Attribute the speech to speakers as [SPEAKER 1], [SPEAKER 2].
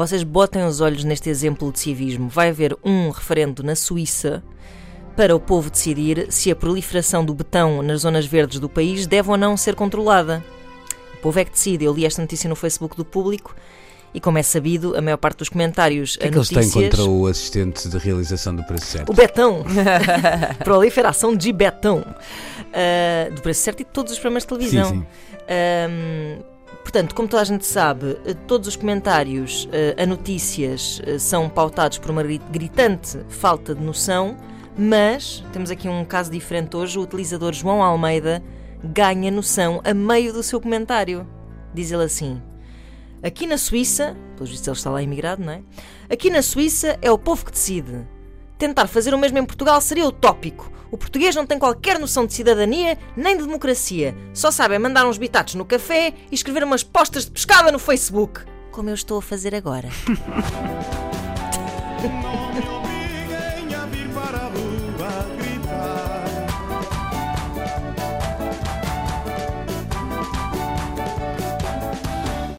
[SPEAKER 1] Vocês botem os olhos neste exemplo de civismo. Vai haver um referendo na Suíça para o povo decidir se a proliferação do betão nas zonas verdes do país deve ou não ser controlada. O povo é que decide. Eu li esta notícia no Facebook do público e, como é sabido, a maior parte dos comentários
[SPEAKER 2] O que é
[SPEAKER 1] a
[SPEAKER 2] que eles têm
[SPEAKER 1] notícias...
[SPEAKER 2] contra o assistente de realização do preço certo?
[SPEAKER 1] O betão. Proliferação de betão. Ah, do preço certo e de todos os programas de televisão.
[SPEAKER 2] Sim, sim.
[SPEAKER 1] Portanto, como toda a gente sabe, todos os comentários eh, a notícias eh, são pautados por uma gri- gritante falta de noção, mas temos aqui um caso diferente hoje. O utilizador João Almeida ganha noção a meio do seu comentário. Diz ele assim: Aqui na Suíça, pelos vistos ele está lá imigrado, não é? Aqui na Suíça é o povo que decide. Tentar fazer o mesmo em Portugal seria utópico. O português não tem qualquer noção de cidadania nem de democracia. Só sabe é mandar uns bitatos no café e escrever umas postas de pescada no Facebook. Como eu estou a fazer agora.